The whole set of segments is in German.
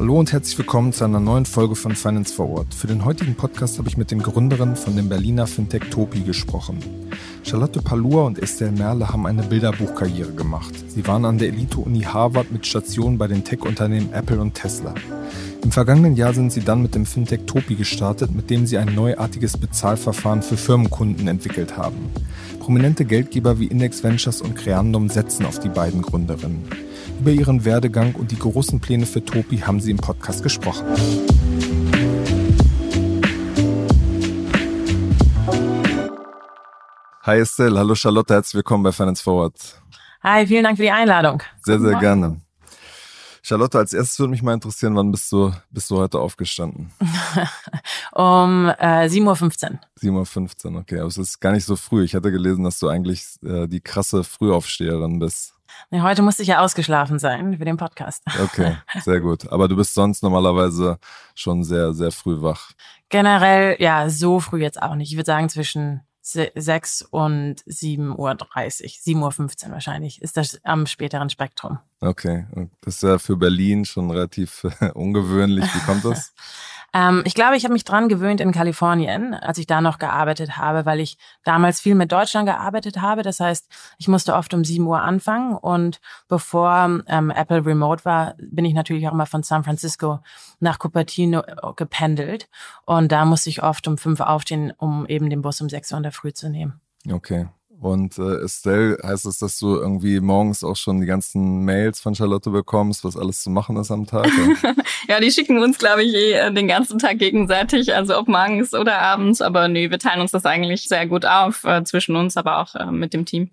Hallo und herzlich willkommen zu einer neuen Folge von Finance Forward. Für den heutigen Podcast habe ich mit den Gründerinnen von dem Berliner Fintech Topi gesprochen. Charlotte Palua und Estelle Merle haben eine Bilderbuchkarriere gemacht. Sie waren an der Elite-Uni Harvard mit Stationen bei den Tech-Unternehmen Apple und Tesla. Im vergangenen Jahr sind sie dann mit dem Fintech Topi gestartet, mit dem sie ein neuartiges Bezahlverfahren für Firmenkunden entwickelt haben. Prominente Geldgeber wie Index Ventures und Creandum setzen auf die beiden Gründerinnen. Über ihren Werdegang und die großen Pläne für Topi haben sie im Podcast gesprochen. Hi Estelle, hallo Charlotte, herzlich willkommen bei Finance Forward. Hi, vielen Dank für die Einladung. Sehr, sehr gerne. Charlotte, als erstes würde mich mal interessieren, wann bist du, bist du heute aufgestanden? um äh, 7.15 Uhr. 7.15 Uhr, okay. Aber es ist gar nicht so früh. Ich hatte gelesen, dass du eigentlich äh, die krasse Frühaufsteherin bist. Nee, heute musste ich ja ausgeschlafen sein für den Podcast. Okay, sehr gut. Aber du bist sonst normalerweise schon sehr, sehr früh wach. Generell, ja, so früh jetzt auch nicht. Ich würde sagen zwischen 6 und 7.30 Uhr, 7.15 Uhr wahrscheinlich, ist das am späteren Spektrum. Okay, das ist ja für Berlin schon relativ ungewöhnlich. Wie kommt das? Ähm, ich glaube, ich habe mich dran gewöhnt in Kalifornien, als ich da noch gearbeitet habe, weil ich damals viel mit Deutschland gearbeitet habe. Das heißt, ich musste oft um 7 Uhr anfangen und bevor ähm, Apple Remote war, bin ich natürlich auch mal von San Francisco nach Cupertino äh, gependelt und da musste ich oft um 5 Uhr aufstehen, um eben den Bus um 6 Uhr in der Früh zu nehmen. Okay. Und äh, Estelle, heißt es, dass du irgendwie morgens auch schon die ganzen Mails von Charlotte bekommst, was alles zu machen ist am Tag? ja, die schicken uns, glaube ich, eh den ganzen Tag gegenseitig, also ob morgens oder abends. Aber nee, wir teilen uns das eigentlich sehr gut auf, äh, zwischen uns, aber auch äh, mit dem Team.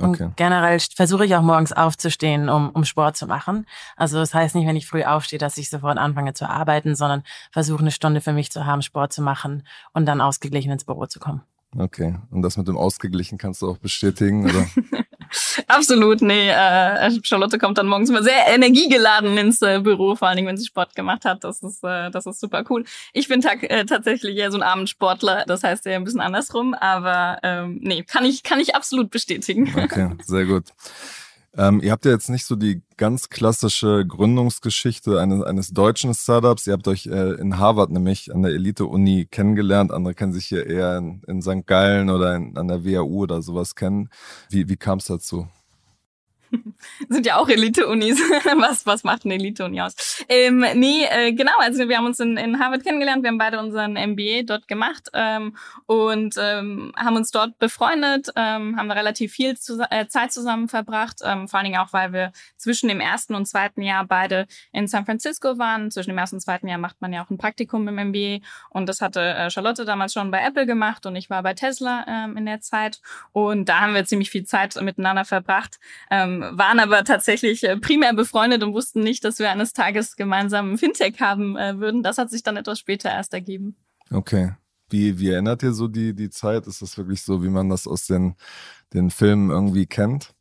Okay. Und generell versuche ich auch morgens aufzustehen, um, um Sport zu machen. Also das heißt nicht, wenn ich früh aufstehe, dass ich sofort anfange zu arbeiten, sondern versuche eine Stunde für mich zu haben, Sport zu machen und dann ausgeglichen ins Büro zu kommen. Okay. Und das mit dem Ausgeglichen kannst du auch bestätigen, oder? Absolut, nee. Äh, Charlotte kommt dann morgens immer sehr energiegeladen ins äh, Büro, vor allen Dingen, wenn sie Sport gemacht hat. Das ist, äh, das ist super cool. Ich bin äh, tatsächlich eher so ein Abendsportler, das heißt eher ein bisschen andersrum, aber ähm, nee, kann ich, kann ich absolut bestätigen. Okay, sehr gut. Ähm, ihr habt ja jetzt nicht so die ganz klassische Gründungsgeschichte eines, eines deutschen Startups. Ihr habt euch äh, in Harvard nämlich an der Elite-Uni kennengelernt. Andere kennen sich hier eher in, in St. Gallen oder in, an der WHU oder sowas kennen. Wie, wie kam es dazu? sind ja auch Elite-Unis. was, was macht eine Elite-Uni aus? Ähm, nee, äh, genau, also wir haben uns in, in Harvard kennengelernt, wir haben beide unseren MBA dort gemacht ähm, und ähm, haben uns dort befreundet, ähm, haben relativ viel zu, äh, Zeit zusammen verbracht, ähm, vor allen Dingen auch, weil wir zwischen dem ersten und zweiten Jahr beide in San Francisco waren. Zwischen dem ersten und zweiten Jahr macht man ja auch ein Praktikum im MBA und das hatte äh, Charlotte damals schon bei Apple gemacht und ich war bei Tesla ähm, in der Zeit und da haben wir ziemlich viel Zeit miteinander verbracht. Ähm, waren aber tatsächlich äh, primär befreundet und wussten nicht, dass wir eines Tages gemeinsam ein Fintech haben äh, würden. Das hat sich dann etwas später erst ergeben. Okay. Wie, wie erinnert ihr so die, die Zeit? Ist das wirklich so, wie man das aus den, den Filmen irgendwie kennt?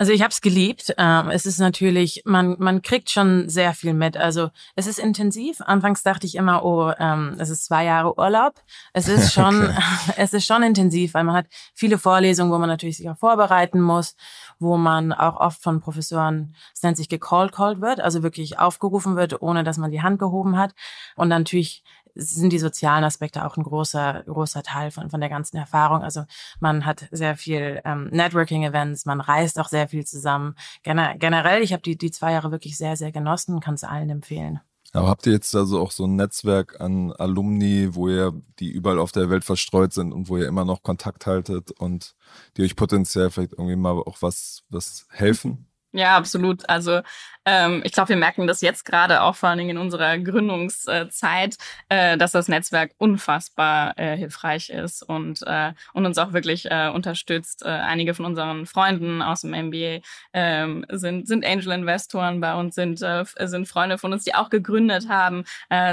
Also ich habe es geliebt. Ähm, es ist natürlich, man man kriegt schon sehr viel mit. Also es ist intensiv. Anfangs dachte ich immer, oh, ähm, es ist zwei Jahre Urlaub. Es ist schon, okay. es ist schon intensiv, weil man hat viele Vorlesungen, wo man natürlich sich auch vorbereiten muss, wo man auch oft von Professoren, es nennt sich gecalled called wird, also wirklich aufgerufen wird, ohne dass man die Hand gehoben hat. Und natürlich sind die sozialen Aspekte auch ein großer, großer Teil von, von der ganzen Erfahrung. Also man hat sehr viel ähm, Networking-Events, man reist auch sehr viel zusammen. Gener generell, ich habe die, die zwei Jahre wirklich sehr, sehr genossen und kann es allen empfehlen. Aber habt ihr jetzt also auch so ein Netzwerk an Alumni, wo ihr, die überall auf der Welt verstreut sind und wo ihr immer noch Kontakt haltet und die euch potenziell vielleicht irgendwie mal auch was, was helfen? Ja, absolut. Also ähm, ich glaube, wir merken das jetzt gerade auch vor allen Dingen in unserer Gründungszeit, äh, dass das Netzwerk unfassbar äh, hilfreich ist und, äh, und uns auch wirklich äh, unterstützt. Äh, einige von unseren Freunden aus dem MBA ähm, sind, sind Angel-Investoren bei uns, sind, äh, sind Freunde von uns, die auch gegründet haben,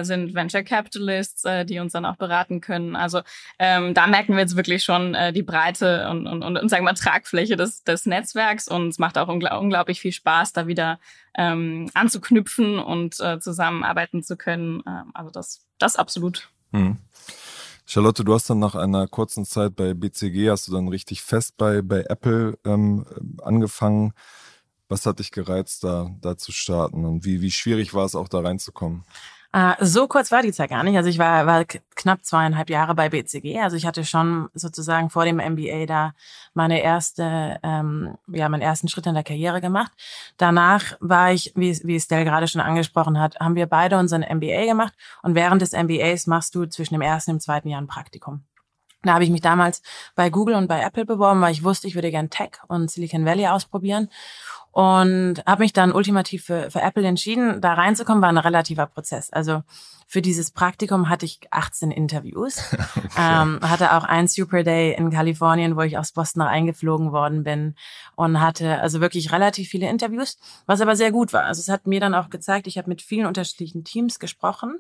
sind Venture Capitalists, die uns dann auch beraten können. Also ähm, da merken wir jetzt wirklich schon die Breite und, und, und, und sagen wir mal Tragfläche des, des Netzwerks und es macht auch ungl unglaublich viel Spaß, da wieder ähm, anzuknüpfen und äh, zusammenarbeiten zu können. Ähm, also das, das absolut. Hm. Charlotte, du hast dann nach einer kurzen Zeit bei BCG, hast du dann richtig fest bei, bei Apple ähm, angefangen. Was hat dich gereizt, da, da zu starten und wie, wie schwierig war es auch da reinzukommen? Äh, so kurz war die Zeit gar nicht. Also ich war, war knapp zweieinhalb Jahre bei BCG. Also ich hatte schon sozusagen vor dem MBA da meine erste, ähm, ja, meinen ersten Schritt in der Karriere gemacht. Danach war ich, wie, wie Estelle gerade schon angesprochen hat, haben wir beide unseren MBA gemacht. Und während des MBAs machst du zwischen dem ersten und dem zweiten Jahr ein Praktikum. Da habe ich mich damals bei Google und bei Apple beworben, weil ich wusste, ich würde gern Tech und Silicon Valley ausprobieren und habe mich dann ultimativ für, für Apple entschieden. Da reinzukommen war ein relativer Prozess. Also für dieses Praktikum hatte ich 18 Interviews, okay. ähm, hatte auch ein Super Day in Kalifornien, wo ich aus Boston eingeflogen worden bin und hatte also wirklich relativ viele Interviews, was aber sehr gut war. Also es hat mir dann auch gezeigt, ich habe mit vielen unterschiedlichen Teams gesprochen,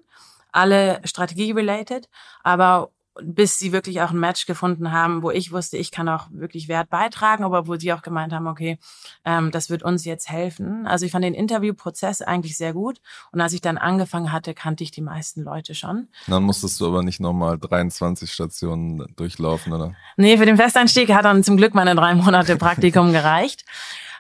alle Strategie-related, aber bis sie wirklich auch ein Match gefunden haben, wo ich wusste, ich kann auch wirklich Wert beitragen, aber wo sie auch gemeint haben, okay, ähm, das wird uns jetzt helfen. Also ich fand den Interviewprozess eigentlich sehr gut und als ich dann angefangen hatte, kannte ich die meisten Leute schon. Dann musstest du aber nicht nochmal 23 Stationen durchlaufen, oder? Nee, für den Festeinstieg hat dann zum Glück meine drei Monate Praktikum gereicht.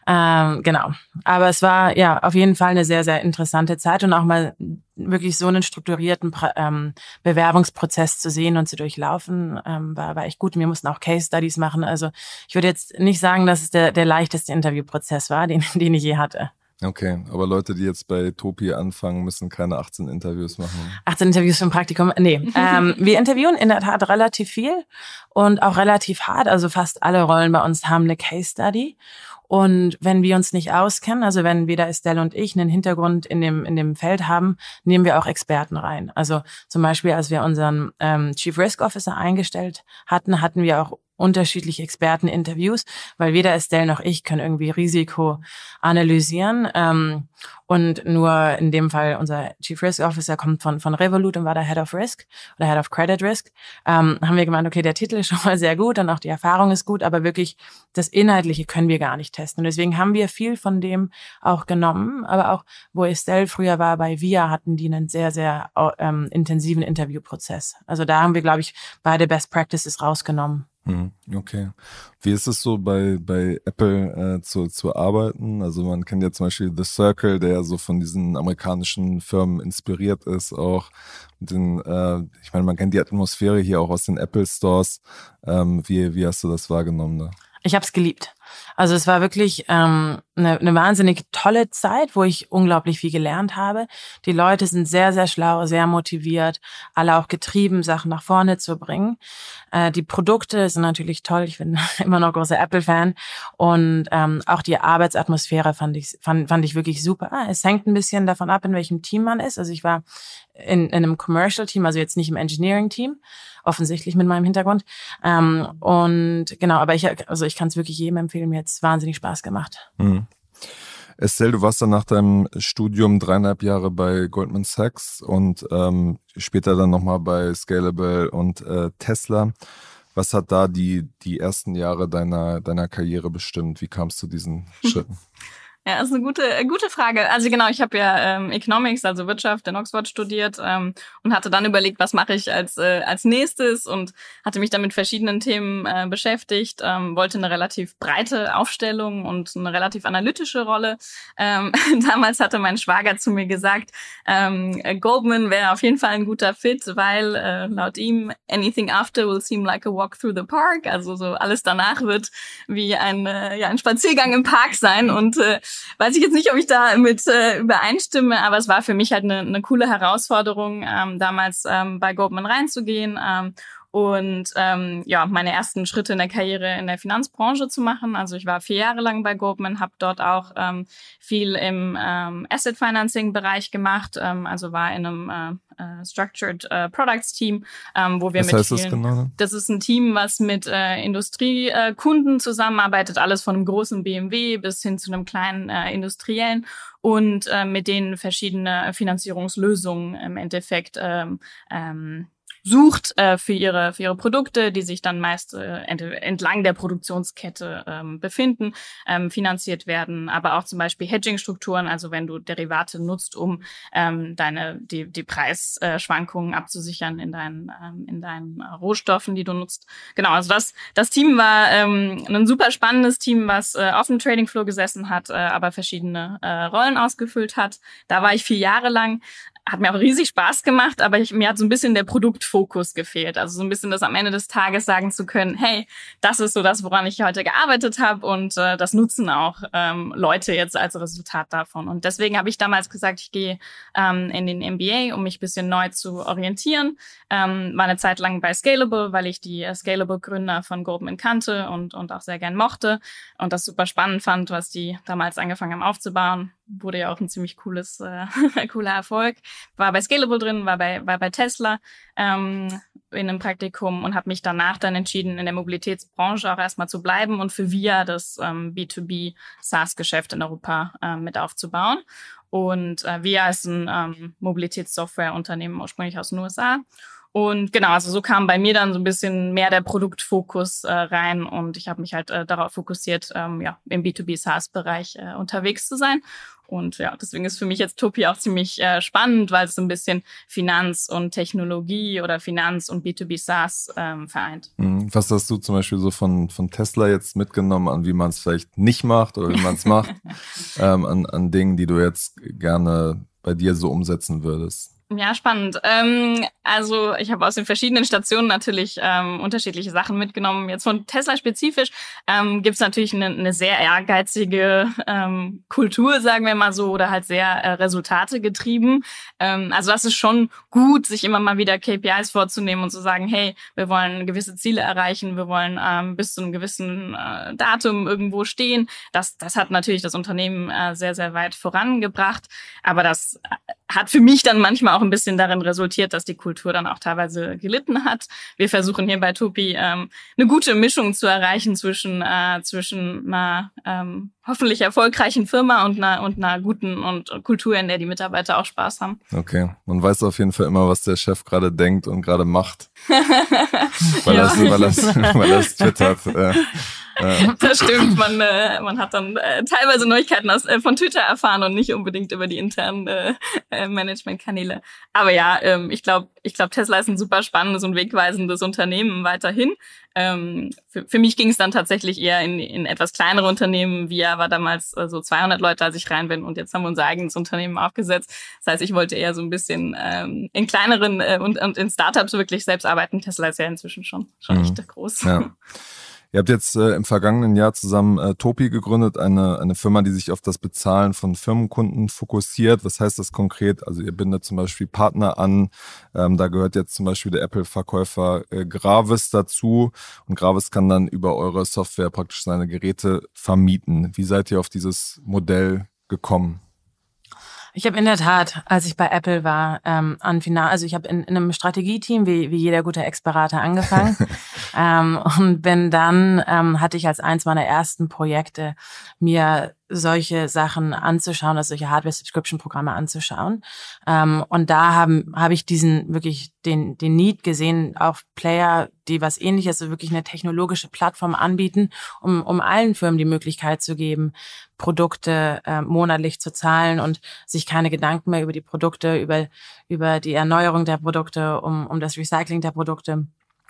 Ähm, genau. Aber es war ja auf jeden Fall eine sehr, sehr interessante Zeit und auch mal wirklich so einen strukturierten ähm, Bewerbungsprozess zu sehen und zu durchlaufen, ähm, war, war echt gut. Wir mussten auch Case Studies machen. Also ich würde jetzt nicht sagen, dass es der, der leichteste Interviewprozess war, den, den ich je hatte. Okay, aber Leute, die jetzt bei Topi anfangen, müssen keine 18 Interviews machen. 18 Interviews für ein Praktikum? Nee. ähm, wir interviewen in der Tat relativ viel und auch relativ hart. Also fast alle Rollen bei uns haben eine Case Study. Und wenn wir uns nicht auskennen, also wenn weder Estelle und ich einen Hintergrund in dem, in dem Feld haben, nehmen wir auch Experten rein. Also zum Beispiel, als wir unseren ähm, Chief Risk Officer eingestellt hatten, hatten wir auch unterschiedliche Experteninterviews, weil weder Estelle noch ich können irgendwie Risiko analysieren. Ähm, und nur in dem Fall unser Chief Risk Officer kommt von, von Revolut und war der Head of Risk oder Head of Credit Risk. Ähm, haben wir gemeint, okay, der Titel ist schon mal sehr gut und auch die Erfahrung ist gut, aber wirklich das Inhaltliche können wir gar nicht testen. Und deswegen haben wir viel von dem auch genommen. Aber auch, wo Estelle früher war bei VIA, hatten die einen sehr, sehr ähm, intensiven Interviewprozess. Also da haben wir, glaube ich, beide Best Practices rausgenommen. Hm, okay. Wie ist es so bei, bei Apple äh, zu, zu arbeiten? Also man kennt ja zum Beispiel The Circle, der ja so von diesen amerikanischen Firmen inspiriert ist, auch den, äh, ich meine, man kennt die Atmosphäre hier auch aus den Apple Stores. Ähm, wie, wie hast du das wahrgenommen? Da? Ich habe es geliebt. Also es war wirklich ähm, eine, eine wahnsinnig tolle Zeit, wo ich unglaublich viel gelernt habe. Die Leute sind sehr, sehr schlau, sehr motiviert, alle auch getrieben, Sachen nach vorne zu bringen. Äh, die Produkte sind natürlich toll. Ich bin immer noch großer Apple-Fan. Und ähm, auch die Arbeitsatmosphäre fand ich, fand, fand ich wirklich super. Es hängt ein bisschen davon ab, in welchem Team man ist. Also ich war in, in einem Commercial-Team, also jetzt nicht im Engineering-Team, offensichtlich mit meinem Hintergrund. Ähm, und genau, aber ich, also ich kann es wirklich jedem empfehlen, mir jetzt wahnsinnig Spaß gemacht. Mhm. Estelle, du warst dann nach deinem Studium dreieinhalb Jahre bei Goldman Sachs und ähm, später dann nochmal bei Scalable und äh, Tesla. Was hat da die, die ersten Jahre deiner, deiner Karriere bestimmt? Wie kamst du zu diesen Schritten? Ja, ist eine gute, äh, gute Frage. Also genau, ich habe ja ähm, Economics, also Wirtschaft in Oxford studiert ähm, und hatte dann überlegt, was mache ich als, äh, als nächstes und hatte mich dann mit verschiedenen Themen äh, beschäftigt, ähm, wollte eine relativ breite Aufstellung und eine relativ analytische Rolle. Ähm, damals hatte mein Schwager zu mir gesagt, ähm, Goldman wäre auf jeden Fall ein guter Fit, weil äh, laut ihm anything after will seem like a walk through the park. Also so alles danach wird wie ein, äh, ja, ein Spaziergang im Park sein und äh, weiß ich jetzt nicht, ob ich da mit äh, übereinstimme, aber es war für mich halt eine, eine coole Herausforderung, ähm, damals ähm, bei Goldman reinzugehen ähm, und ähm, ja, meine ersten Schritte in der Karriere in der Finanzbranche zu machen. Also ich war vier Jahre lang bei Goldman, habe dort auch ähm, viel im ähm, Asset Financing Bereich gemacht, ähm, also war in einem äh, äh, Structured äh, Products Team, ähm, wo wir was mit heißt vielen, das, genau? das ist ein Team, was mit äh, Industriekunden äh, zusammenarbeitet, alles von einem großen BMW bis hin zu einem kleinen äh, Industriellen und äh, mit denen verschiedene Finanzierungslösungen im Endeffekt ähm, ähm, sucht äh, für ihre für ihre Produkte, die sich dann meist äh, entlang der Produktionskette ähm, befinden, ähm, finanziert werden, aber auch zum Beispiel Hedging-Strukturen, also wenn du Derivate nutzt, um ähm, deine die die Preisschwankungen abzusichern in deinen ähm, in deinen Rohstoffen, die du nutzt. Genau, also das das Team war ähm, ein super spannendes Team, was äh, auf dem Trading Floor gesessen hat, äh, aber verschiedene äh, Rollen ausgefüllt hat. Da war ich vier Jahre lang hat mir auch riesig Spaß gemacht, aber ich, mir hat so ein bisschen der Produktfokus gefehlt. Also so ein bisschen das am Ende des Tages sagen zu können, hey, das ist so das, woran ich heute gearbeitet habe und äh, das nutzen auch ähm, Leute jetzt als Resultat davon. Und deswegen habe ich damals gesagt, ich gehe ähm, in den MBA, um mich bisschen neu zu orientieren. Ähm, war eine Zeit lang bei Scalable, weil ich die äh, Scalable-Gründer von Goldman kannte und, und auch sehr gern mochte und das super spannend fand, was die damals angefangen haben aufzubauen wurde ja auch ein ziemlich cooles, äh, cooler Erfolg. War bei Scalable drin, war bei, war bei Tesla ähm, in einem Praktikum und habe mich danach dann entschieden, in der Mobilitätsbranche auch erstmal zu bleiben und für VIA das ähm, B2B SaaS-Geschäft in Europa ähm, mit aufzubauen. Und äh, VIA ist ein ähm, Mobilitätssoftwareunternehmen ursprünglich aus den USA. Und genau, also so kam bei mir dann so ein bisschen mehr der Produktfokus äh, rein und ich habe mich halt äh, darauf fokussiert, ähm, ja, im B2B SaaS-Bereich äh, unterwegs zu sein und ja, deswegen ist für mich jetzt Topi auch ziemlich äh, spannend, weil es so ein bisschen Finanz und Technologie oder Finanz und B2B SaaS ähm, vereint. Mhm. Was hast du zum Beispiel so von, von Tesla jetzt mitgenommen, an wie man es vielleicht nicht macht oder wie man es macht, ähm, an, an Dingen, die du jetzt gerne bei dir so umsetzen würdest? Ja, spannend. Ähm, also ich habe aus den verschiedenen Stationen natürlich ähm, unterschiedliche Sachen mitgenommen. Jetzt von Tesla spezifisch ähm, gibt es natürlich eine, eine sehr ehrgeizige ähm, Kultur, sagen wir mal so, oder halt sehr äh, Resultate getrieben. Ähm, also das ist schon gut, sich immer mal wieder KPIs vorzunehmen und zu sagen, hey, wir wollen gewisse Ziele erreichen, wir wollen ähm, bis zu einem gewissen äh, Datum irgendwo stehen. Das, das hat natürlich das Unternehmen äh, sehr, sehr weit vorangebracht. Aber das hat für mich dann manchmal auch ein bisschen darin resultiert, dass die Kultur dann auch teilweise gelitten hat. Wir versuchen hier bei Topi ähm, eine gute Mischung zu erreichen zwischen äh, zwischen einer ähm, hoffentlich erfolgreichen Firma und einer und einer guten und Kultur, in der die Mitarbeiter auch Spaß haben. Okay, man weiß auf jeden Fall immer, was der Chef gerade denkt und gerade macht, weil, ja. das, weil, das, weil das twittert. Äh. Das stimmt. Man, äh, man hat dann äh, teilweise Neuigkeiten aus, äh, von Twitter erfahren und nicht unbedingt über die internen äh, äh Managementkanäle. Aber ja, ähm, ich glaube, ich glaube, Tesla ist ein super spannendes und wegweisendes Unternehmen weiterhin. Ähm, für, für mich ging es dann tatsächlich eher in, in etwas kleinere Unternehmen. Wir war damals äh, so 200 Leute, als ich rein bin, und jetzt haben wir unser eigenes Unternehmen aufgesetzt. Das heißt, ich wollte eher so ein bisschen ähm, in kleineren äh, und, und in Startups wirklich selbst arbeiten. Tesla ist ja inzwischen schon schon mhm. echt groß. Ja. Ihr habt jetzt äh, im vergangenen Jahr zusammen äh, Topi gegründet, eine, eine Firma, die sich auf das Bezahlen von Firmenkunden fokussiert. Was heißt das konkret? Also ihr bindet zum Beispiel Partner an. Ähm, da gehört jetzt zum Beispiel der Apple-Verkäufer äh, Gravis dazu. Und Gravis kann dann über eure Software praktisch seine Geräte vermieten. Wie seid ihr auf dieses Modell gekommen? Ich habe in der Tat, als ich bei Apple war, ähm, an Final, also ich habe in, in einem Strategieteam wie, wie jeder gute Ex-Berater angefangen. Ähm, und bin dann ähm, hatte ich als eins meiner ersten Projekte mir solche Sachen anzuschauen, also solche Hardware-Subscription-Programme anzuschauen. Ähm, und da haben habe ich diesen wirklich den den Need gesehen, auch Player, die was Ähnliches, so wirklich eine technologische Plattform anbieten, um um allen Firmen die Möglichkeit zu geben, Produkte äh, monatlich zu zahlen und sich keine Gedanken mehr über die Produkte, über über die Erneuerung der Produkte, um um das Recycling der Produkte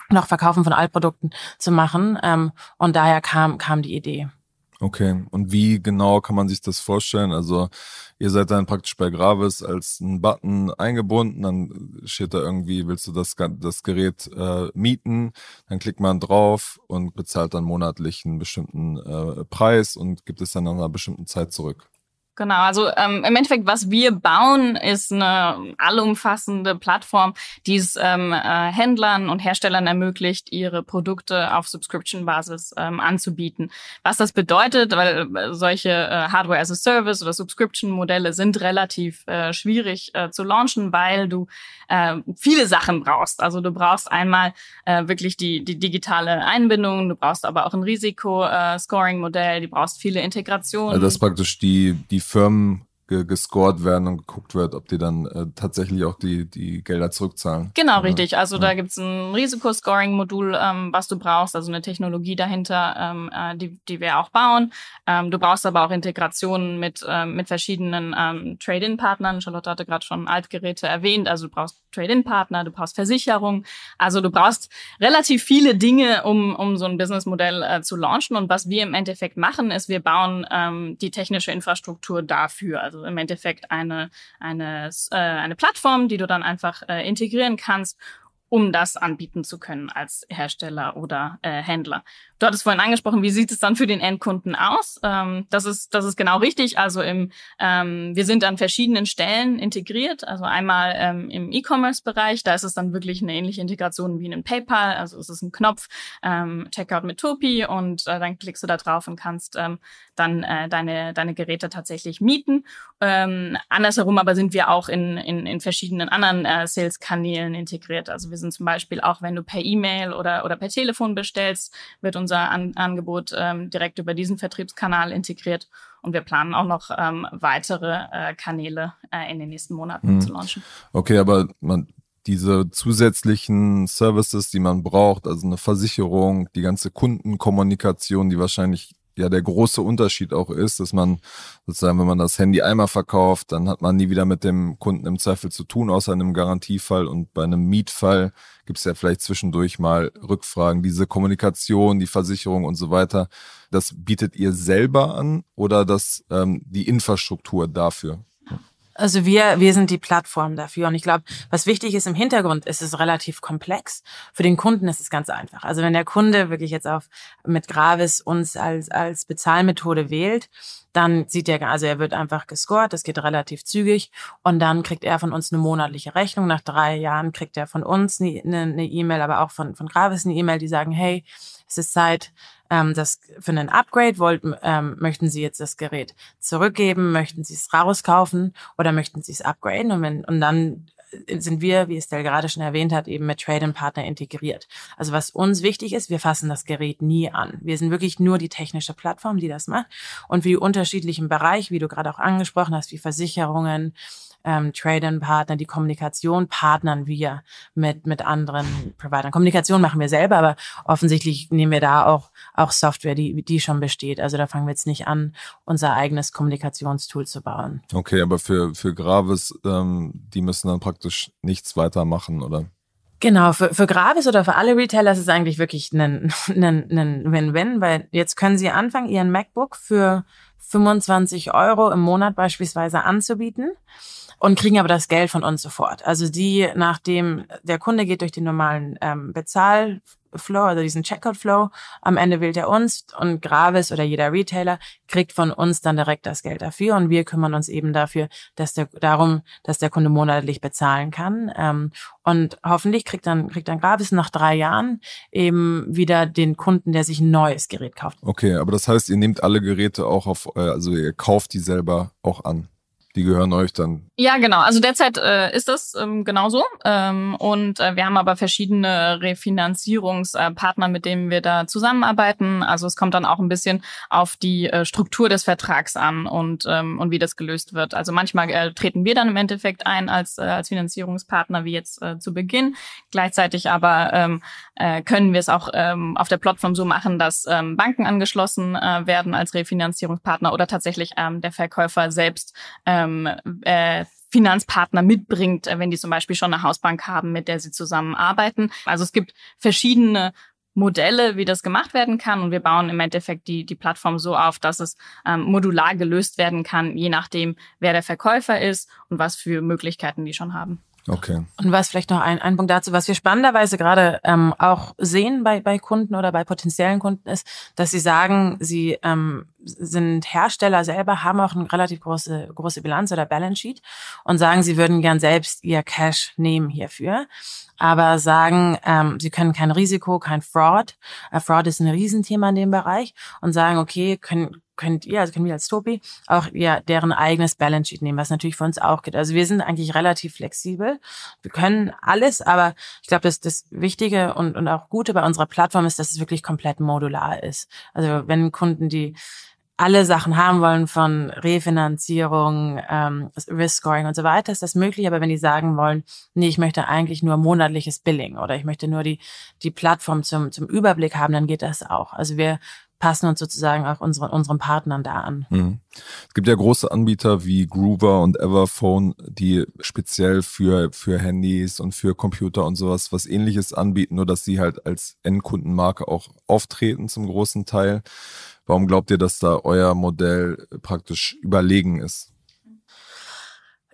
noch Verkaufen von Altprodukten zu machen. Ähm, und daher kam kam die Idee. Okay, und wie genau kann man sich das vorstellen? Also ihr seid dann praktisch bei Gravis als ein Button eingebunden, dann steht da irgendwie, willst du das, das Gerät äh, mieten? Dann klickt man drauf und bezahlt dann monatlich einen bestimmten äh, Preis und gibt es dann nach einer bestimmten Zeit zurück. Genau, also ähm, im Endeffekt, was wir bauen, ist eine allumfassende Plattform, die es ähm, äh, Händlern und Herstellern ermöglicht, ihre Produkte auf Subscription-Basis ähm, anzubieten. Was das bedeutet, weil äh, solche äh, Hardware as a Service oder Subscription-Modelle sind relativ äh, schwierig äh, zu launchen, weil du äh, viele Sachen brauchst. Also du brauchst einmal äh, wirklich die, die digitale Einbindung, du brauchst aber auch ein Risiko-Scoring-Modell, äh, du brauchst viele Integrationen. Also das ist praktisch die, die Firmen ge gescored werden und geguckt wird, ob die dann äh, tatsächlich auch die, die Gelder zurückzahlen. Genau, richtig. Also ja. da gibt's ein Risikoscoring-Modul, ähm, was du brauchst, also eine Technologie dahinter, ähm, äh, die, die wir auch bauen. Ähm, du brauchst aber auch Integrationen mit, ähm, mit verschiedenen ähm, Trade-in-Partnern. Charlotte hatte gerade schon Altgeräte erwähnt. Also du brauchst Trade-in-Partner, du brauchst Versicherung. Also du brauchst relativ viele Dinge, um, um so ein Businessmodell äh, zu launchen. Und was wir im Endeffekt machen, ist, wir bauen ähm, die technische Infrastruktur dafür. Also also im Endeffekt eine, eine, äh, eine Plattform, die du dann einfach äh, integrieren kannst, um das anbieten zu können als Hersteller oder äh, Händler. Du hattest vorhin angesprochen, wie sieht es dann für den Endkunden aus? Ähm, das ist das ist genau richtig. Also im ähm, wir sind an verschiedenen Stellen integriert. Also einmal ähm, im E-Commerce-Bereich, da ist es dann wirklich eine ähnliche Integration wie in PayPal. Also es ist ein Knopf ähm, Checkout mit Topi und äh, dann klickst du da drauf und kannst ähm, dann äh, deine deine Geräte tatsächlich mieten. Ähm, andersherum aber sind wir auch in in, in verschiedenen anderen äh, Sales-Kanälen integriert. Also wir sind zum Beispiel auch, wenn du per E-Mail oder oder per Telefon bestellst, wird uns unser An Angebot ähm, direkt über diesen Vertriebskanal integriert. Und wir planen auch noch ähm, weitere äh, Kanäle äh, in den nächsten Monaten mhm. zu launchen. Okay, aber man, diese zusätzlichen Services, die man braucht, also eine Versicherung, die ganze Kundenkommunikation, die wahrscheinlich ja der große Unterschied auch ist, dass man sozusagen, wenn man das Handy einmal verkauft, dann hat man nie wieder mit dem Kunden im Zweifel zu tun, außer einem Garantiefall und bei einem Mietfall gibt es ja vielleicht zwischendurch mal Rückfragen. Diese Kommunikation, die Versicherung und so weiter, das bietet ihr selber an oder das ähm, die Infrastruktur dafür? Also wir, wir sind die Plattform dafür. Und ich glaube, was wichtig ist im Hintergrund, ist es relativ komplex. Für den Kunden ist es ganz einfach. Also wenn der Kunde wirklich jetzt auf mit Gravis uns als, als Bezahlmethode wählt, dann sieht er, also er wird einfach gescored, das geht relativ zügig und dann kriegt er von uns eine monatliche Rechnung. Nach drei Jahren kriegt er von uns eine E-Mail, aber auch von, von Gravis eine E-Mail, die sagen, hey, es ist Zeit, ähm, das für einen Upgrade wollten, ähm, möchten Sie jetzt das Gerät zurückgeben, möchten Sie es rauskaufen oder möchten Sie es upgraden und wenn und dann sind wir, wie Estelle gerade schon erwähnt hat, eben mit Trade Partner integriert. Also was uns wichtig ist, wir fassen das Gerät nie an. Wir sind wirklich nur die technische Plattform, die das macht. Und für die unterschiedlichen Bereiche, wie du gerade auch angesprochen hast, wie Versicherungen, ähm, Trade-in-Partner, die Kommunikation partnern wir mit, mit anderen Providern. Kommunikation machen wir selber, aber offensichtlich nehmen wir da auch, auch Software, die, die schon besteht. Also da fangen wir jetzt nicht an, unser eigenes Kommunikationstool zu bauen. Okay, aber für, für Gravis, ähm, die müssen dann praktisch nichts weitermachen, oder? Genau, für, für Gravis oder für alle Retailer ist es eigentlich wirklich ein, ein, ein Win-Win, weil jetzt können sie anfangen, ihren MacBook für 25 Euro im Monat beispielsweise anzubieten und kriegen aber das Geld von uns sofort. Also die, nachdem der Kunde geht durch den normalen ähm, Bezahlflow, also diesen Checkout-Flow, am Ende wählt er uns und Gravis oder jeder Retailer kriegt von uns dann direkt das Geld dafür und wir kümmern uns eben dafür, dass der darum, dass der Kunde monatlich bezahlen kann. Ähm, und hoffentlich kriegt dann kriegt dann Gravis nach drei Jahren eben wieder den Kunden, der sich ein neues Gerät kauft. Okay, aber das heißt, ihr nehmt alle Geräte auch auf, äh, also ihr kauft die selber auch an die gehören euch dann. Ja, genau. Also derzeit äh, ist das ähm, genauso. Ähm, und äh, wir haben aber verschiedene Refinanzierungspartner, mit denen wir da zusammenarbeiten. Also es kommt dann auch ein bisschen auf die äh, Struktur des Vertrags an und, ähm, und wie das gelöst wird. Also manchmal äh, treten wir dann im Endeffekt ein als, äh, als Finanzierungspartner, wie jetzt äh, zu Beginn. Gleichzeitig aber ähm, äh, können wir es auch ähm, auf der Plattform so machen, dass ähm, Banken angeschlossen äh, werden als Refinanzierungspartner oder tatsächlich ähm, der Verkäufer selbst äh, ähm, äh, Finanzpartner mitbringt, äh, wenn die zum Beispiel schon eine Hausbank haben, mit der sie zusammenarbeiten. Also es gibt verschiedene Modelle, wie das gemacht werden kann. Und wir bauen im Endeffekt die, die Plattform so auf, dass es ähm, modular gelöst werden kann, je nachdem, wer der Verkäufer ist und was für Möglichkeiten die schon haben. Okay. Und was vielleicht noch ein, ein Punkt dazu, was wir spannenderweise gerade ähm, auch sehen bei, bei Kunden oder bei potenziellen Kunden ist, dass sie sagen, sie ähm, sind Hersteller selber, haben auch eine relativ große, große Bilanz oder Balance Sheet und sagen, sie würden gern selbst ihr Cash nehmen hierfür aber sagen, ähm, sie können kein Risiko, kein Fraud. Äh, Fraud ist ein Riesenthema in dem Bereich und sagen, okay, können, könnt ihr, also können wir als Topi auch ja deren eigenes Balance Sheet nehmen, was natürlich für uns auch geht. Also wir sind eigentlich relativ flexibel. Wir können alles, aber ich glaube, dass das Wichtige und, und auch Gute bei unserer Plattform ist, dass es wirklich komplett modular ist. Also wenn Kunden die alle Sachen haben wollen von Refinanzierung, ähm, Risk Scoring und so weiter, ist das möglich. Aber wenn die sagen wollen, nee, ich möchte eigentlich nur monatliches Billing oder ich möchte nur die, die Plattform zum, zum Überblick haben, dann geht das auch. Also wir passen uns sozusagen auch unseren, unseren Partnern da an. Mhm. Es gibt ja große Anbieter wie Groover und Everphone, die speziell für, für Handys und für Computer und sowas was ähnliches anbieten, nur dass sie halt als Endkundenmarke auch auftreten zum großen Teil. Warum glaubt ihr, dass da euer Modell praktisch überlegen ist?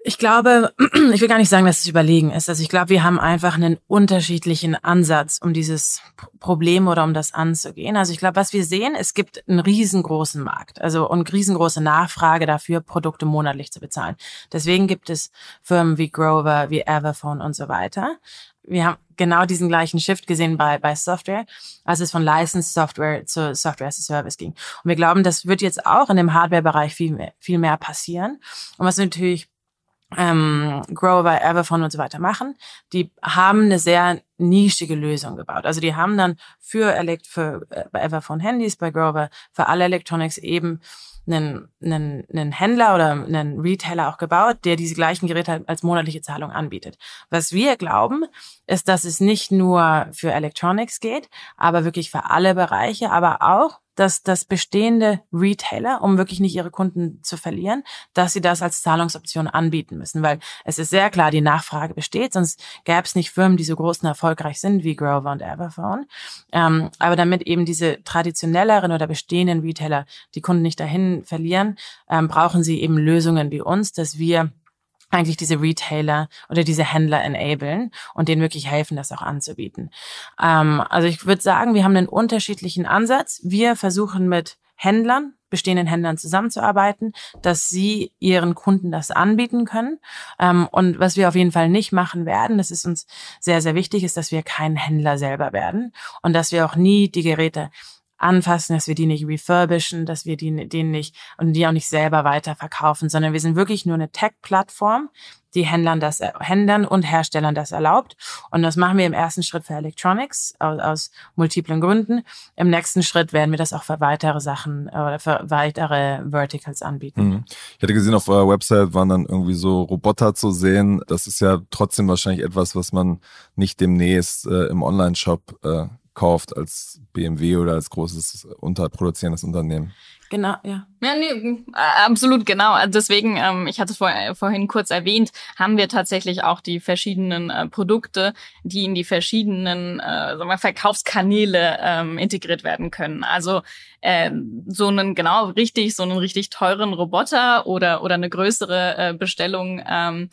Ich glaube, ich will gar nicht sagen, dass es überlegen ist. Also ich glaube, wir haben einfach einen unterschiedlichen Ansatz, um dieses Problem oder um das anzugehen. Also ich glaube, was wir sehen, es gibt einen riesengroßen Markt, also und riesengroße Nachfrage dafür, Produkte monatlich zu bezahlen. Deswegen gibt es Firmen wie Grover, wie Everphone und so weiter wir haben genau diesen gleichen Shift gesehen bei, bei Software, als es von Licensed Software zu Software as a Service ging. Und wir glauben, das wird jetzt auch in dem Hardware-Bereich viel mehr, viel mehr passieren. Und was natürlich ähm, Grover, Everphone und so weiter machen, die haben eine sehr nischige Lösung gebaut. Also die haben dann für, Elekt für äh, bei Everphone Handys, bei Grover, für alle Electronics eben einen, einen, einen Händler oder einen Retailer auch gebaut, der diese gleichen Geräte als monatliche Zahlung anbietet. Was wir glauben, ist, dass es nicht nur für Electronics geht, aber wirklich für alle Bereiche, aber auch dass das bestehende Retailer, um wirklich nicht ihre Kunden zu verlieren, dass sie das als Zahlungsoption anbieten müssen, weil es ist sehr klar, die Nachfrage besteht, sonst gäbe es nicht Firmen, die so groß und erfolgreich sind wie Grover und Everphone. Ähm, aber damit eben diese traditionelleren oder bestehenden Retailer die Kunden nicht dahin verlieren, ähm, brauchen sie eben Lösungen wie uns, dass wir eigentlich diese Retailer oder diese Händler enablen und denen wirklich helfen, das auch anzubieten. Ähm, also ich würde sagen, wir haben einen unterschiedlichen Ansatz. Wir versuchen mit Händlern, bestehenden Händlern zusammenzuarbeiten, dass sie ihren Kunden das anbieten können. Ähm, und was wir auf jeden Fall nicht machen werden, das ist uns sehr, sehr wichtig, ist, dass wir kein Händler selber werden und dass wir auch nie die Geräte anfassen, dass wir die nicht refurbischen, dass wir die, denen nicht und die auch nicht selber weiterverkaufen, sondern wir sind wirklich nur eine Tech-Plattform, die Händlern das, Händlern und Herstellern das erlaubt. Und das machen wir im ersten Schritt für Electronics aus, aus multiplen Gründen. Im nächsten Schritt werden wir das auch für weitere Sachen oder für weitere Verticals anbieten. Mhm. Ich hatte gesehen, auf eurer Website waren dann irgendwie so Roboter zu sehen. Das ist ja trotzdem wahrscheinlich etwas, was man nicht demnächst äh, im Online-Shop äh, kauft als BMW oder als großes unterproduzierendes Unternehmen. Genau, ja. Ja, nee, absolut genau. Also deswegen, ähm, ich hatte es vor, vorhin kurz erwähnt, haben wir tatsächlich auch die verschiedenen äh, Produkte, die in die verschiedenen äh, sagen wir, Verkaufskanäle ähm, integriert werden können. Also äh, so einen genau richtig, so einen richtig teuren Roboter oder oder eine größere äh, Bestellung ähm,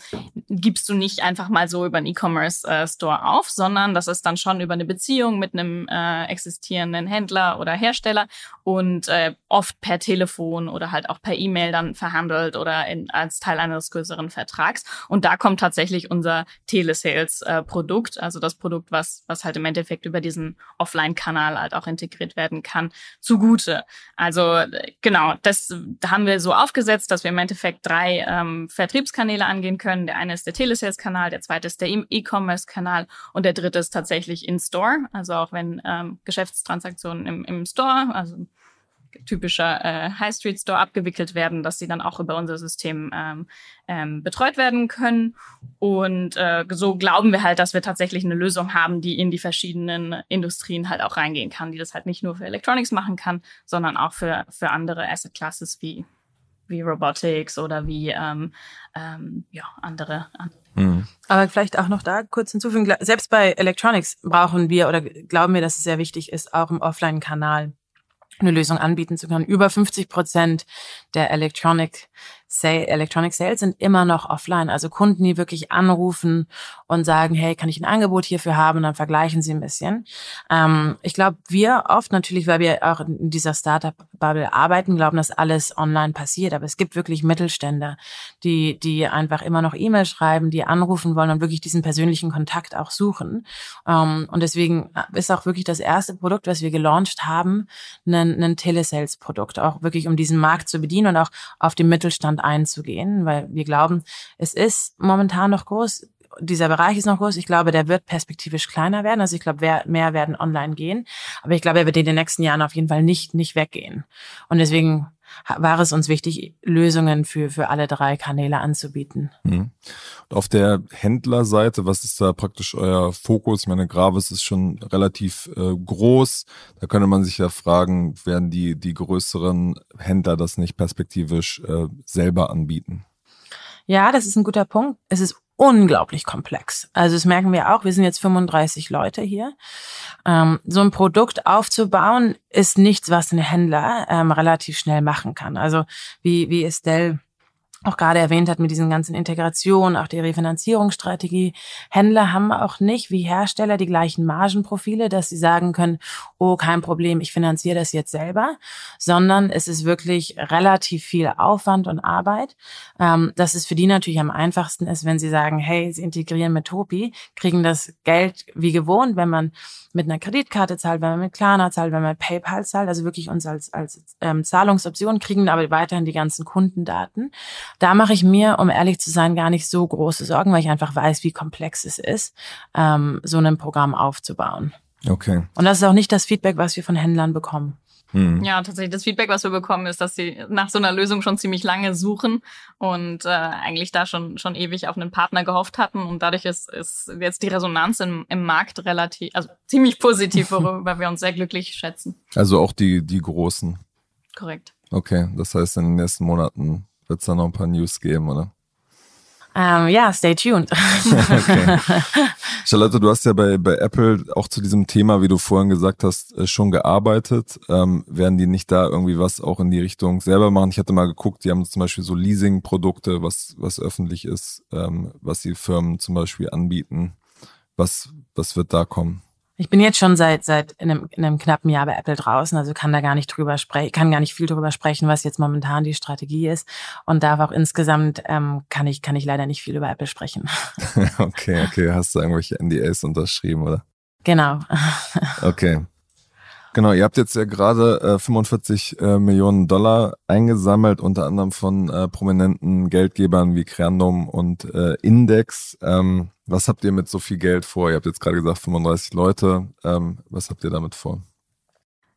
gibst du nicht einfach mal so über einen E-Commerce äh, auf, sondern das ist dann schon über eine Beziehung mit einem äh, existierenden Händler oder Hersteller und äh, oft per Telefon oder halt auch per E-Mail dann verhandelt oder in, als Teil eines größeren Vertrags. Und da kommt tatsächlich unser Telesales-Produkt, äh, also das Produkt, was, was halt im Endeffekt über diesen Offline-Kanal halt auch integriert werden kann, zugute. Also genau, das haben wir so aufgesetzt, dass wir im Endeffekt drei ähm, Vertriebskanäle angehen können. Der eine ist der Telesales-Kanal, der zweite ist der E-Commerce-Kanal und der dritte ist tatsächlich in-Store. Also auch wenn ähm, Geschäftstransaktionen im, im Store, also typischer äh, High Street Store abgewickelt werden, dass sie dann auch über unser System ähm, ähm, betreut werden können. Und äh, so glauben wir halt, dass wir tatsächlich eine Lösung haben, die in die verschiedenen Industrien halt auch reingehen kann, die das halt nicht nur für Electronics machen kann, sondern auch für, für andere Asset Classes wie wie Robotics oder wie ähm, ähm, ja, andere. andere. Mhm. Aber vielleicht auch noch da kurz hinzufügen, selbst bei Electronics brauchen wir oder glauben wir, dass es sehr wichtig ist, auch im Offline-Kanal eine Lösung anbieten zu können. Über 50 Prozent der Electronic Sale, Electronic Sales sind immer noch offline. Also Kunden, die wirklich anrufen und sagen, hey, kann ich ein Angebot hierfür haben? Und dann vergleichen sie ein bisschen. Ähm, ich glaube, wir oft natürlich, weil wir auch in dieser Startup-Bubble arbeiten, glauben, dass alles online passiert. Aber es gibt wirklich Mittelständler, die, die einfach immer noch E-Mail schreiben, die anrufen wollen und wirklich diesen persönlichen Kontakt auch suchen. Ähm, und deswegen ist auch wirklich das erste Produkt, was wir gelauncht haben, ein, ein Telesales-Produkt, auch wirklich um diesen Markt zu bedienen und auch auf den Mittelstand Einzugehen, weil wir glauben, es ist momentan noch groß. Dieser Bereich ist noch groß. Ich glaube, der wird perspektivisch kleiner werden. Also ich glaube, mehr werden online gehen. Aber ich glaube, er wird in den nächsten Jahren auf jeden Fall nicht, nicht weggehen. Und deswegen war es uns wichtig, Lösungen für, für alle drei Kanäle anzubieten. Mhm. Und auf der Händlerseite, was ist da praktisch euer Fokus? Ich meine, Gravis ist schon relativ äh, groß. Da könnte man sich ja fragen, werden die, die größeren Händler das nicht perspektivisch äh, selber anbieten? Ja, das ist ein guter Punkt. Es ist unglaublich komplex. Also das merken wir auch. Wir sind jetzt 35 Leute hier. Ähm, so ein Produkt aufzubauen ist nichts, was ein Händler ähm, relativ schnell machen kann. Also wie, wie Estelle auch gerade erwähnt hat mit diesen ganzen Integrationen, auch die Refinanzierungsstrategie. Händler haben auch nicht wie Hersteller die gleichen Margenprofile, dass sie sagen können, oh, kein Problem, ich finanziere das jetzt selber, sondern es ist wirklich relativ viel Aufwand und Arbeit. Ähm, dass es für die natürlich am einfachsten ist, wenn sie sagen, hey, sie integrieren mit Topi, kriegen das Geld wie gewohnt, wenn man mit einer Kreditkarte zahlt, wenn man mit Klarna zahlt, wenn man mit PayPal zahlt, also wirklich uns als, als ähm, Zahlungsoption kriegen aber weiterhin die ganzen Kundendaten. Da mache ich mir, um ehrlich zu sein, gar nicht so große Sorgen, weil ich einfach weiß, wie komplex es ist, ähm, so ein Programm aufzubauen. Okay. Und das ist auch nicht das Feedback, was wir von Händlern bekommen. Hm. Ja, tatsächlich. Das Feedback, was wir bekommen, ist, dass sie nach so einer Lösung schon ziemlich lange suchen und äh, eigentlich da schon schon ewig auf einen Partner gehofft hatten. Und dadurch ist, ist jetzt die Resonanz im, im Markt relativ, also ziemlich positiv, worüber wir uns sehr glücklich schätzen. Also auch die, die großen. Korrekt. Okay, das heißt, in den nächsten Monaten wird es da noch ein paar News geben, oder? Ähm, ja, stay tuned. okay. Charlotte, du hast ja bei, bei Apple auch zu diesem Thema, wie du vorhin gesagt hast, äh, schon gearbeitet. Ähm, werden die nicht da irgendwie was auch in die Richtung selber machen? Ich hatte mal geguckt, die haben zum Beispiel so Leasing-Produkte, was, was öffentlich ist, ähm, was die Firmen zum Beispiel anbieten. Was, was wird da kommen? Ich bin jetzt schon seit seit in einem, in einem knappen Jahr bei Apple draußen, also kann da gar nicht drüber sprechen, kann gar nicht viel drüber sprechen, was jetzt momentan die Strategie ist und darf auch insgesamt ähm, kann ich kann ich leider nicht viel über Apple sprechen. okay, okay, hast du irgendwelche NDAs unterschrieben oder? Genau. okay. Genau, ihr habt jetzt ja gerade äh, 45 äh, Millionen Dollar eingesammelt, unter anderem von äh, prominenten Geldgebern wie Creandum und äh, Index. Ähm, was habt ihr mit so viel Geld vor? Ihr habt jetzt gerade gesagt 35 Leute. Ähm, was habt ihr damit vor?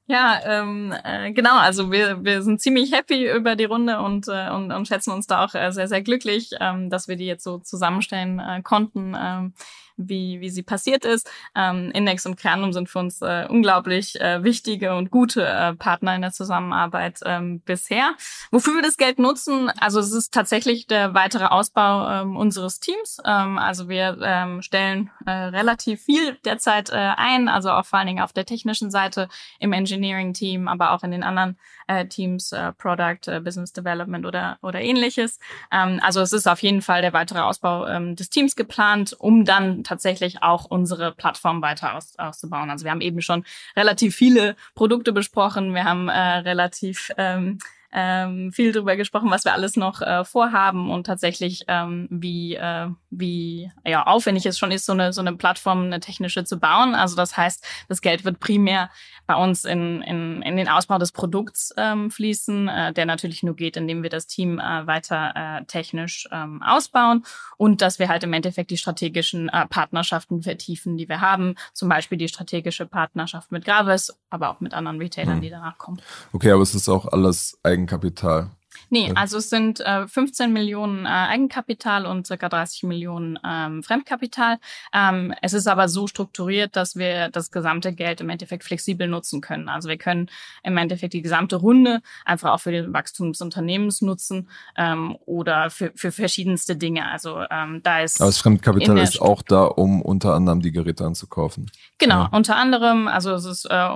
Ja, ähm, äh, genau. Also wir, wir sind ziemlich happy über die Runde und, äh, und, und schätzen uns da auch äh, sehr, sehr glücklich, ähm, dass wir die jetzt so zusammenstellen äh, konnten. Ähm, wie, wie sie passiert ist. Ähm, Index und Kernum sind für uns äh, unglaublich äh, wichtige und gute äh, Partner in der Zusammenarbeit ähm, bisher. Wofür wir das Geld nutzen, also es ist tatsächlich der weitere Ausbau ähm, unseres Teams. Ähm, also wir ähm, stellen äh, relativ viel derzeit äh, ein, also auch vor allen Dingen auf der technischen Seite im Engineering-Team, aber auch in den anderen äh, Teams, äh, Product, äh, Business Development oder, oder ähnliches. Ähm, also es ist auf jeden Fall der weitere Ausbau ähm, des Teams geplant, um dann tatsächlich auch unsere Plattform weiter aus, auszubauen. Also wir haben eben schon relativ viele Produkte besprochen. Wir haben äh, relativ ähm, ähm, viel drüber gesprochen, was wir alles noch äh, vorhaben und tatsächlich ähm, wie äh, wie ja aufwendig es schon ist, so eine so eine Plattform, eine technische zu bauen. Also das heißt, das Geld wird primär bei uns in, in, in den Ausbau des Produkts ähm, fließen, äh, der natürlich nur geht, indem wir das Team äh, weiter äh, technisch ähm, ausbauen und dass wir halt im Endeffekt die strategischen äh, Partnerschaften vertiefen, die wir haben. Zum Beispiel die strategische Partnerschaft mit Gravis, aber auch mit anderen Retailern, hm. die danach kommen. Okay, aber es ist auch alles Eigenkapital. Nee, also es sind äh, 15 Millionen äh, Eigenkapital und circa 30 Millionen ähm, Fremdkapital. Ähm, es ist aber so strukturiert, dass wir das gesamte Geld im Endeffekt flexibel nutzen können. Also wir können im Endeffekt die gesamte Runde einfach auch für den Wachstum des Unternehmens nutzen ähm, oder für, für verschiedenste Dinge. Also ähm, da ist. Aber das Fremdkapital ist auch da, um unter anderem die Geräte anzukaufen. Genau, ja. unter anderem, also es ist äh,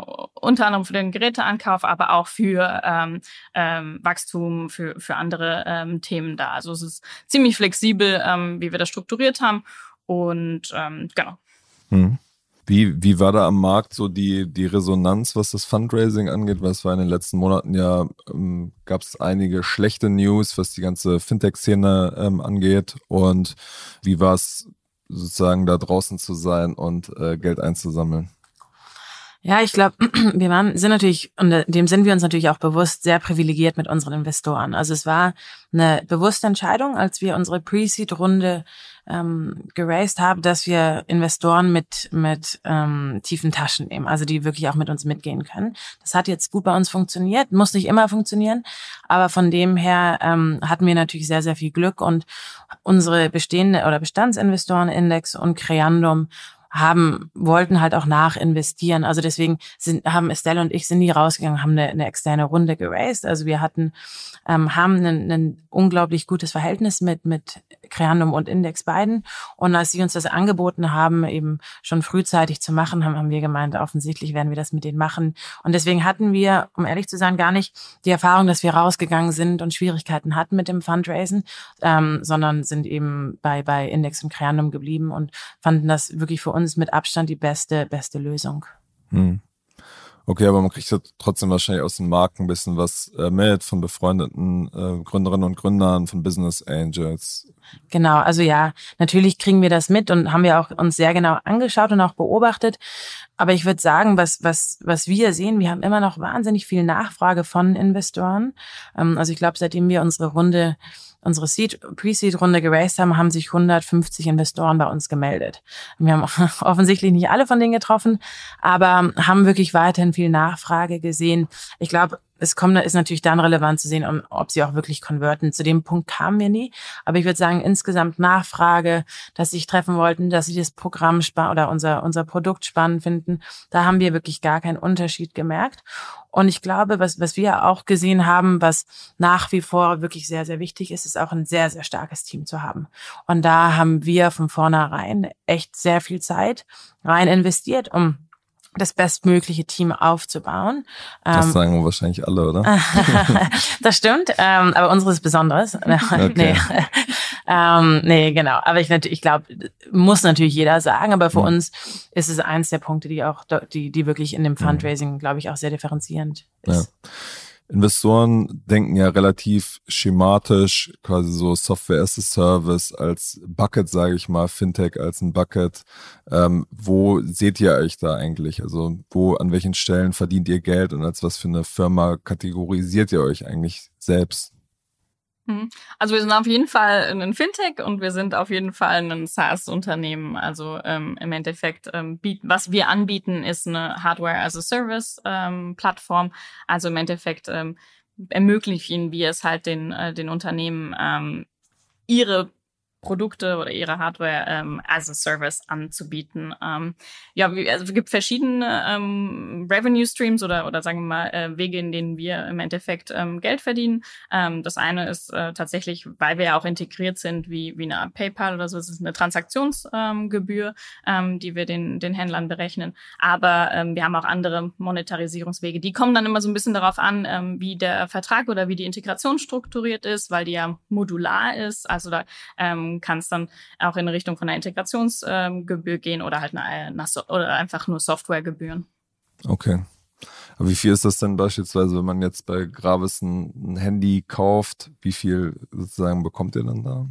unter anderem für den Geräteankauf, aber auch für ähm, ähm, Wachstum für, für andere ähm, Themen da. Also es ist ziemlich flexibel, ähm, wie wir das strukturiert haben. Und ähm, genau. Hm. Wie, wie war da am Markt so die, die Resonanz, was das Fundraising angeht? Weil es war in den letzten Monaten ja, ähm, gab es einige schlechte News, was die ganze Fintech-Szene ähm, angeht. Und wie war es sozusagen da draußen zu sein und äh, Geld einzusammeln? Ja, ich glaube, wir waren, sind natürlich, und dem sind wir uns natürlich auch bewusst, sehr privilegiert mit unseren Investoren. Also es war eine bewusste Entscheidung, als wir unsere Pre-Seed-Runde ähm, geraced haben, dass wir Investoren mit, mit ähm, tiefen Taschen nehmen, also die wirklich auch mit uns mitgehen können. Das hat jetzt gut bei uns funktioniert, muss nicht immer funktionieren, aber von dem her ähm, hatten wir natürlich sehr, sehr viel Glück und unsere bestehende oder Bestandsinvestoren Index und Creandum haben, wollten halt auch nachinvestieren. Also deswegen sind, haben Estelle und ich sind nie rausgegangen, haben eine, eine externe Runde geraced. Also wir hatten, ähm, haben ein, ein unglaublich gutes Verhältnis mit, mit Creandum und Index beiden. Und als sie uns das angeboten haben, eben schon frühzeitig zu machen, haben, haben wir gemeint, offensichtlich werden wir das mit denen machen. Und deswegen hatten wir, um ehrlich zu sein, gar nicht die Erfahrung, dass wir rausgegangen sind und Schwierigkeiten hatten mit dem Fundraisen, ähm, sondern sind eben bei, bei Index und Creandum geblieben und fanden das wirklich für uns mit Abstand die beste, beste Lösung. Hm. Okay, aber man kriegt ja trotzdem wahrscheinlich aus dem Markt ein bisschen was äh, mit von befreundeten äh, Gründerinnen und Gründern, von Business Angels. Genau, also ja, natürlich kriegen wir das mit und haben wir auch uns sehr genau angeschaut und auch beobachtet. Aber ich würde sagen, was, was, was wir sehen, wir haben immer noch wahnsinnig viel Nachfrage von Investoren. Ähm, also ich glaube, seitdem wir unsere Runde unsere Seed, Pre-Seed-Runde geraced haben, haben sich 150 Investoren bei uns gemeldet. Wir haben offensichtlich nicht alle von denen getroffen, aber haben wirklich weiterhin viel Nachfrage gesehen. Ich glaube, es kommt, ist natürlich dann relevant zu sehen, ob sie auch wirklich konverten. Zu dem Punkt kamen wir nie. Aber ich würde sagen, insgesamt Nachfrage, dass sie sich treffen wollten, dass sie das Programm oder unser, unser Produkt spannend finden. Da haben wir wirklich gar keinen Unterschied gemerkt. Und ich glaube, was, was wir auch gesehen haben, was nach wie vor wirklich sehr, sehr wichtig ist, ist auch ein sehr, sehr starkes Team zu haben. Und da haben wir von vornherein echt sehr viel Zeit rein investiert, um das bestmögliche Team aufzubauen. Das ähm, sagen wahrscheinlich alle, oder? das stimmt, ähm, aber unseres Besonderes. Okay. nee. ähm, nee, genau. Aber ich, ich glaube, muss natürlich jeder sagen, aber für ja. uns ist es eins der Punkte, die auch, die, die wirklich in dem Fundraising, glaube ich, auch sehr differenzierend ist. Ja. Investoren denken ja relativ schematisch, quasi so Software as a Service als Bucket, sage ich mal, Fintech als ein Bucket. Ähm, wo seht ihr euch da eigentlich? Also wo, an welchen Stellen verdient ihr Geld und als was für eine Firma kategorisiert ihr euch eigentlich selbst? Mhm. Also wir sind auf jeden Fall ein Fintech und wir sind auf jeden Fall ein SaaS-Unternehmen. Also ähm, im Endeffekt, ähm, biet, was wir anbieten, ist eine Hardware-as-a-Service-Plattform. Ähm, also im Endeffekt ähm, ermöglichen wir es halt den, äh, den Unternehmen, ähm, ihre Produkte oder ihre Hardware ähm, as a Service anzubieten. Ähm, ja, also es gibt verschiedene ähm, Revenue Streams oder oder sagen wir mal äh, Wege, in denen wir im Endeffekt ähm, Geld verdienen. Ähm, das eine ist äh, tatsächlich, weil wir ja auch integriert sind, wie wie eine Art PayPal oder so, es ist eine Transaktionsgebühr, ähm, die wir den den Händlern berechnen. Aber ähm, wir haben auch andere Monetarisierungswege. Die kommen dann immer so ein bisschen darauf an, ähm, wie der Vertrag oder wie die Integration strukturiert ist, weil die ja modular ist. Also da ähm, kann es dann auch in Richtung von einer Integrationsgebühr ähm, gehen oder halt eine, eine, oder einfach nur Softwaregebühren. Okay. Aber wie viel ist das denn beispielsweise, wenn man jetzt bei Gravis ein, ein Handy kauft? Wie viel sozusagen bekommt ihr dann da?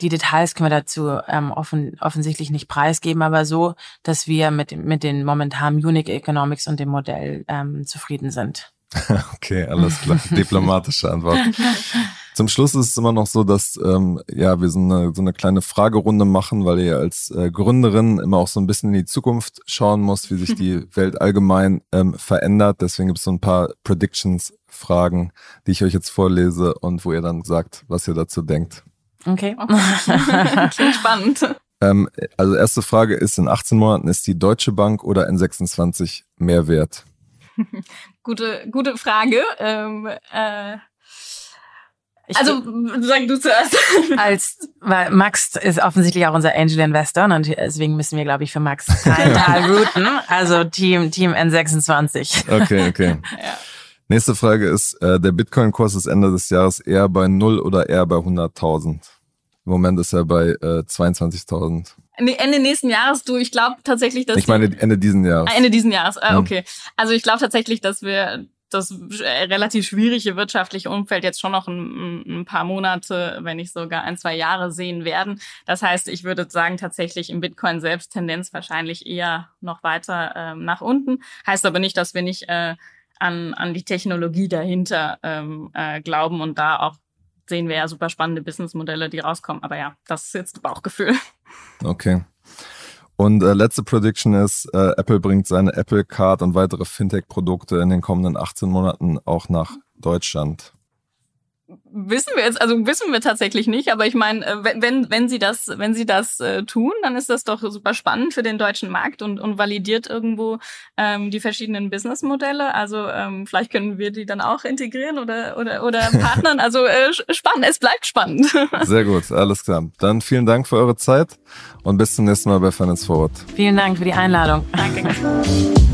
Die Details können wir dazu ähm, offen, offensichtlich nicht preisgeben, aber so, dass wir mit, mit den momentanen Unique Economics und dem Modell ähm, zufrieden sind. okay, alles klar. Diplomatische Antwort. Zum Schluss ist es immer noch so, dass ähm, ja wir so eine, so eine kleine Fragerunde machen, weil ihr als äh, Gründerin immer auch so ein bisschen in die Zukunft schauen muss, wie sich die Welt allgemein ähm, verändert. Deswegen gibt es so ein paar Predictions-Fragen, die ich euch jetzt vorlese und wo ihr dann sagt, was ihr dazu denkt. Okay. Klingt spannend. Ähm, also erste Frage ist, in 18 Monaten ist die Deutsche Bank oder N26 mehr wert? gute, gute Frage. Ähm, äh ich also sag du zuerst. Als weil Max ist offensichtlich auch unser Angel Investor und deswegen müssen wir, glaube ich, für Max total routen. Also Team Team N26. Okay, okay. ja. Nächste Frage ist, äh, der Bitcoin-Kurs ist Ende des Jahres eher bei 0 oder eher bei 100.000? Im Moment ist er bei äh, 22.000. Ende nächsten Jahres, du, ich glaube tatsächlich, dass... Ich meine Ende diesen Jahres. Ah, Ende diesen Jahres, ah, okay. Also ich glaube tatsächlich, dass wir das relativ schwierige wirtschaftliche Umfeld jetzt schon noch ein, ein, paar Monate, wenn nicht sogar ein, zwei Jahre sehen werden. Das heißt, ich würde sagen, tatsächlich im Bitcoin selbst Tendenz wahrscheinlich eher noch weiter ähm, nach unten. Heißt aber nicht, dass wir nicht äh, an, an die Technologie dahinter ähm, äh, glauben und da auch sehen wir ja super spannende Businessmodelle, die rauskommen. Aber ja, das ist jetzt Bauchgefühl. Okay. Und äh, letzte Prediction ist, äh, Apple bringt seine Apple Card und weitere Fintech-Produkte in den kommenden 18 Monaten auch nach Deutschland wissen wir jetzt, also wissen wir tatsächlich nicht, aber ich meine, äh, wenn, wenn sie das, wenn sie das äh, tun, dann ist das doch super spannend für den deutschen Markt und, und validiert irgendwo ähm, die verschiedenen Businessmodelle. Also ähm, vielleicht können wir die dann auch integrieren oder, oder, oder partnern. Also äh, spannend, es bleibt spannend. Sehr gut, alles klar. Dann vielen Dank für eure Zeit und bis zum nächsten Mal bei Finance Forward. Vielen Dank für die Einladung. Danke.